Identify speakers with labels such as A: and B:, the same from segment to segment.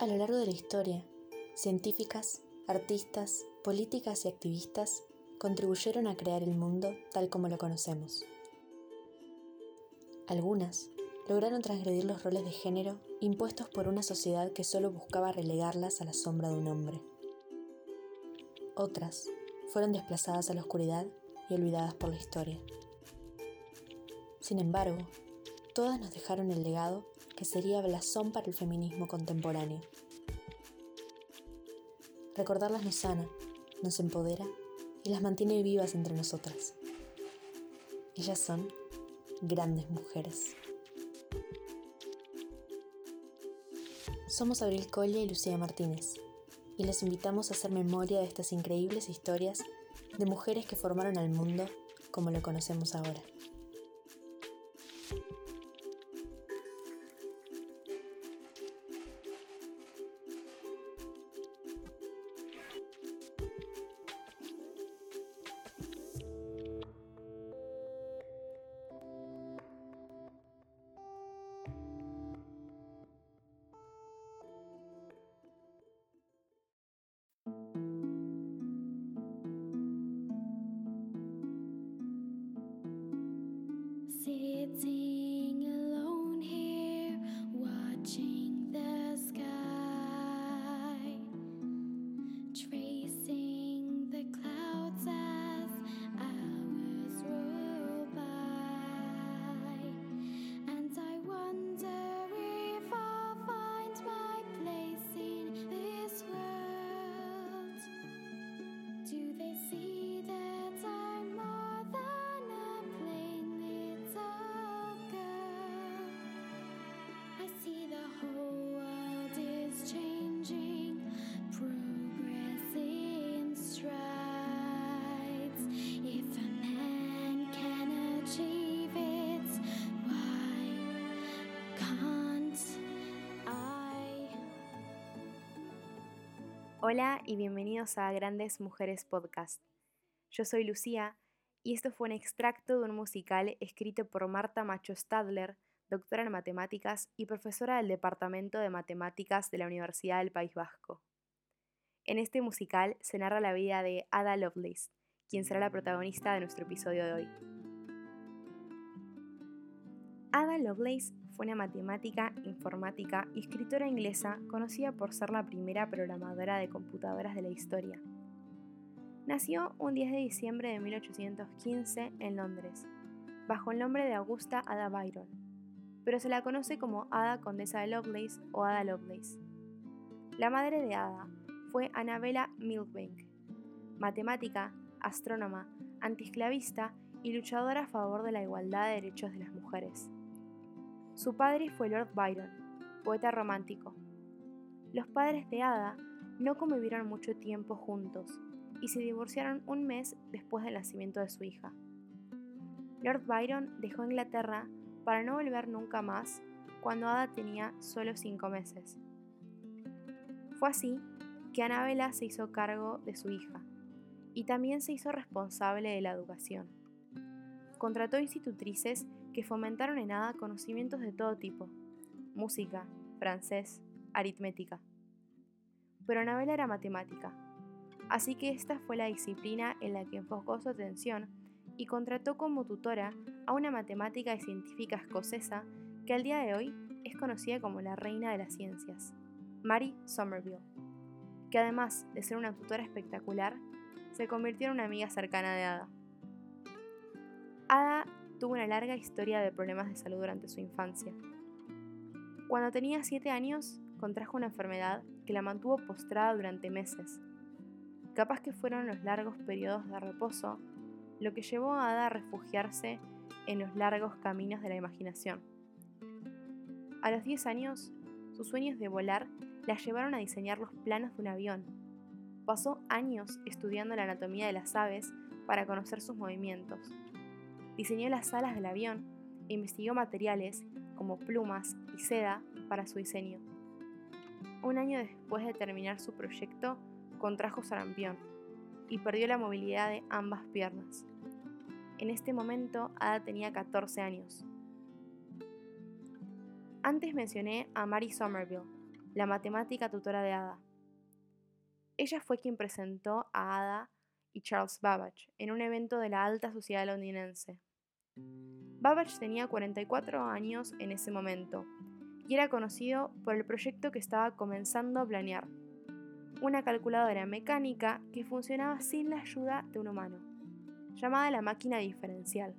A: A lo largo de la historia, científicas, artistas, políticas y activistas contribuyeron a crear el mundo tal como lo conocemos. Algunas lograron transgredir los roles de género impuestos por una sociedad que solo buscaba relegarlas a la sombra de un hombre. Otras fueron desplazadas a la oscuridad y olvidadas por la historia. Sin embargo, todas nos dejaron el legado que sería blasón para el feminismo contemporáneo. Recordarlas nos sana, nos empodera y las mantiene vivas entre nosotras. Ellas son grandes mujeres. Somos Abril Colle y Lucía Martínez, y les invitamos a hacer memoria de estas increíbles historias de mujeres que formaron al mundo como lo conocemos ahora.
B: see Hola y bienvenidos a Grandes Mujeres Podcast. Yo soy Lucía y esto fue un extracto de un musical escrito por Marta Macho Stadler, doctora en matemáticas y profesora del Departamento de Matemáticas de la Universidad del País Vasco. En este musical se narra la vida de Ada Lovelace, quien será la protagonista de nuestro episodio de hoy. Ada Lovelace fue una matemática, informática y escritora inglesa conocida por ser la primera programadora de computadoras de la historia. Nació un 10 de diciembre de 1815 en Londres, bajo el nombre de Augusta Ada Byron, pero se la conoce como Ada Condesa de Lovelace o Ada Lovelace. La madre de Ada fue Annabella Milbank, matemática, astrónoma, antiesclavista y luchadora a favor de la igualdad de derechos de las mujeres. Su padre fue Lord Byron, poeta romántico. Los padres de Ada no convivieron mucho tiempo juntos y se divorciaron un mes después del nacimiento de su hija. Lord Byron dejó Inglaterra para no volver nunca más cuando Ada tenía solo cinco meses. Fue así que Annabella se hizo cargo de su hija y también se hizo responsable de la educación. Contrató institutrices que fomentaron en Ada conocimientos de todo tipo, música, francés, aritmética. Pero Anabela era matemática, así que esta fue la disciplina en la que enfocó su atención y contrató como tutora a una matemática y científica escocesa que al día de hoy es conocida como la reina de las ciencias, Mary Somerville, que además de ser una tutora espectacular, se convirtió en una amiga cercana de Ada. Ada tuvo una larga historia de problemas de salud durante su infancia. Cuando tenía 7 años, contrajo una enfermedad que la mantuvo postrada durante meses. Capaz que fueron los largos periodos de reposo lo que llevó a Ada a refugiarse en los largos caminos de la imaginación. A los 10 años, sus sueños de volar la llevaron a diseñar los planos de un avión. Pasó años estudiando la anatomía de las aves para conocer sus movimientos diseñó las alas del avión e investigó materiales como plumas y seda para su diseño. Un año después de terminar su proyecto, contrajo sarampión y perdió la movilidad de ambas piernas. En este momento, Ada tenía 14 años. Antes mencioné a Mary Somerville, la matemática tutora de Ada. Ella fue quien presentó a Ada y Charles Babbage en un evento de la alta sociedad londinense. Babbage tenía 44 años en ese momento y era conocido por el proyecto que estaba comenzando a planear, una calculadora mecánica que funcionaba sin la ayuda de un humano, llamada la máquina diferencial.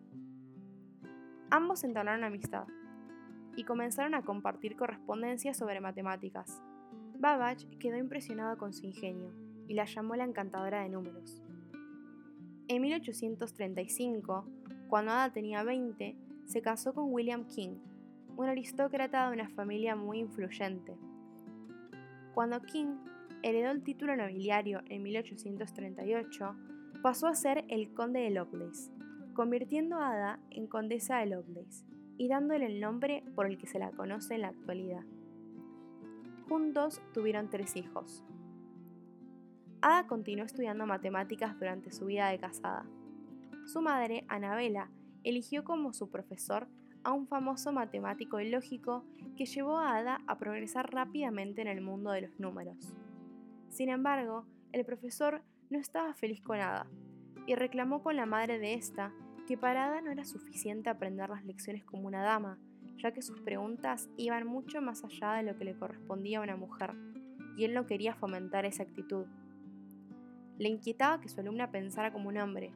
B: Ambos entablaron amistad y comenzaron a compartir correspondencias sobre matemáticas. Babbage quedó impresionado con su ingenio y la llamó la encantadora de números. En 1835, cuando Ada tenía 20, se casó con William King, un aristócrata de una familia muy influyente. Cuando King heredó el título nobiliario en 1838, pasó a ser el conde de Lovelace, convirtiendo a Ada en condesa de Lovelace y dándole el nombre por el que se la conoce en la actualidad. Juntos tuvieron tres hijos. Ada continuó estudiando matemáticas durante su vida de casada. Su madre, Anabela, eligió como su profesor a un famoso matemático y lógico que llevó a Ada a progresar rápidamente en el mundo de los números. Sin embargo, el profesor no estaba feliz con Ada y reclamó con la madre de esta que para Ada no era suficiente aprender las lecciones como una dama, ya que sus preguntas iban mucho más allá de lo que le correspondía a una mujer, y él no quería fomentar esa actitud. Le inquietaba que su alumna pensara como un hombre.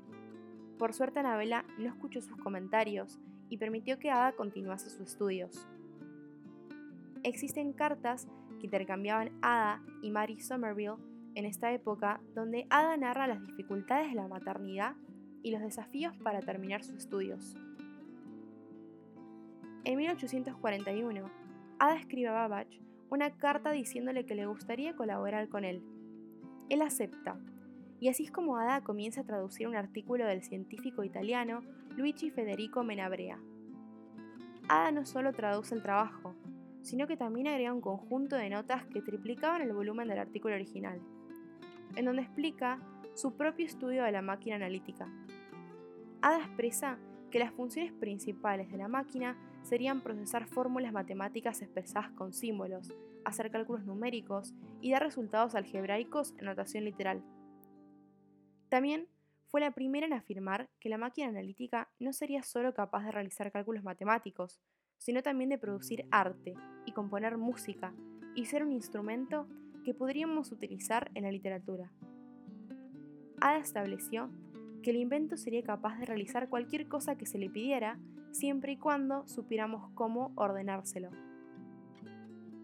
B: Por suerte, Anabela no escuchó sus comentarios y permitió que Ada continuase sus estudios. Existen cartas que intercambiaban Ada y Mary Somerville en esta época, donde Ada narra las dificultades de la maternidad y los desafíos para terminar sus estudios. En 1841, Ada escribe a Babbage una carta diciéndole que le gustaría colaborar con él. Él acepta, y así es como Ada comienza a traducir un artículo del científico italiano Luigi Federico Menabrea. Ada no solo traduce el trabajo, sino que también agrega un conjunto de notas que triplicaban el volumen del artículo original, en donde explica su propio estudio de la máquina analítica, Ada expresa que las funciones principales de la máquina serían procesar fórmulas matemáticas expresadas con símbolos, hacer cálculos numéricos y dar resultados algebraicos en notación literal. También fue la primera en afirmar que la máquina analítica no sería solo capaz de realizar cálculos matemáticos, sino también de producir arte y componer música y ser un instrumento que podríamos utilizar en la literatura. Ada estableció que el invento sería capaz de realizar cualquier cosa que se le pidiera, siempre y cuando supiéramos cómo ordenárselo.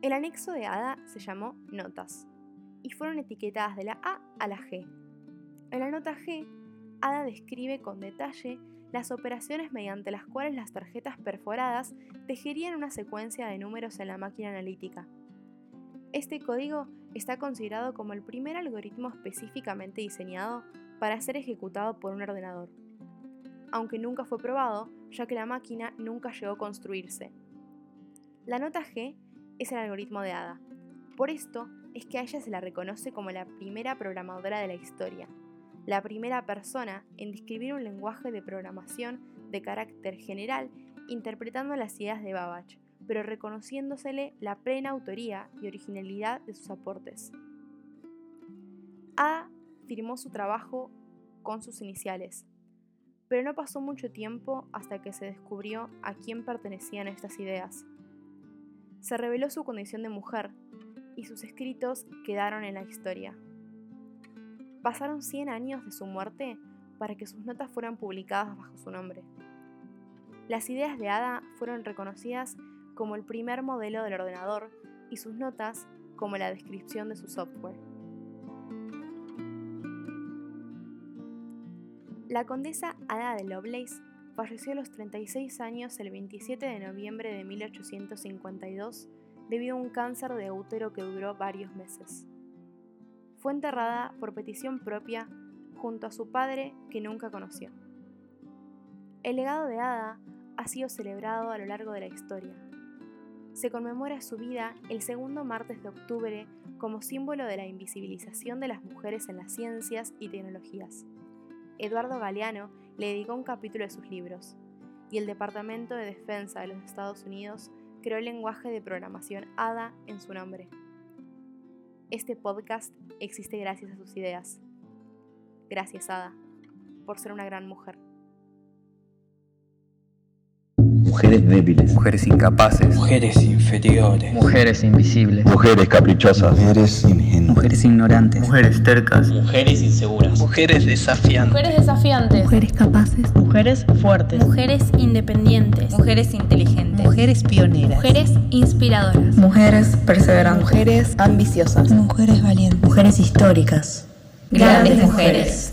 B: El anexo de ADA se llamó Notas, y fueron etiquetadas de la A a la G. En la nota G, ADA describe con detalle las operaciones mediante las cuales las tarjetas perforadas tejerían una secuencia de números en la máquina analítica. Este código está considerado como el primer algoritmo específicamente diseñado para ser ejecutado por un ordenador, aunque nunca fue probado ya que la máquina nunca llegó a construirse. La nota G es el algoritmo de Ada. Por esto es que a ella se la reconoce como la primera programadora de la historia, la primera persona en describir un lenguaje de programación de carácter general interpretando las ideas de Babbage, pero reconociéndosele la plena autoría y originalidad de sus aportes. Ada firmó su trabajo con sus iniciales, pero no pasó mucho tiempo hasta que se descubrió a quién pertenecían estas ideas. Se reveló su condición de mujer y sus escritos quedaron en la historia. Pasaron 100 años de su muerte para que sus notas fueran publicadas bajo su nombre. Las ideas de Ada fueron reconocidas como el primer modelo del ordenador y sus notas como la descripción de su software. La condesa Ada de Lovelace falleció a los 36 años el 27 de noviembre de 1852 debido a un cáncer de útero que duró varios meses. Fue enterrada por petición propia junto a su padre que nunca conoció. El legado de Ada ha sido celebrado a lo largo de la historia. Se conmemora su vida el segundo martes de octubre como símbolo de la invisibilización de las mujeres en las ciencias y tecnologías. Eduardo Galeano le dedicó un capítulo de sus libros, y el Departamento de Defensa de los Estados Unidos creó el lenguaje de programación ADA en su nombre. Este podcast existe gracias a sus ideas. Gracias, Ada, por ser una gran mujer.
C: Mujeres débiles.
D: Mujeres incapaces.
E: Mujeres inferiores.
F: Mujeres invisibles.
C: Mujeres caprichosas. Mujeres
F: Mujeres ignorantes.
D: Mujeres tercas.
E: Mujeres inseguras.
G: Mujeres desafiantes.
H: Mujeres desafiantes.
I: Mujeres capaces.
J: Mujeres fuertes.
H: Mujeres independientes.
I: Mujeres inteligentes.
J: Mujeres pioneras.
H: Mujeres inspiradoras.
I: Mujeres perseverantes.
J: Mujeres ambiciosas.
I: Mujeres valientes.
J: Mujeres históricas.
I: Grandes mujeres.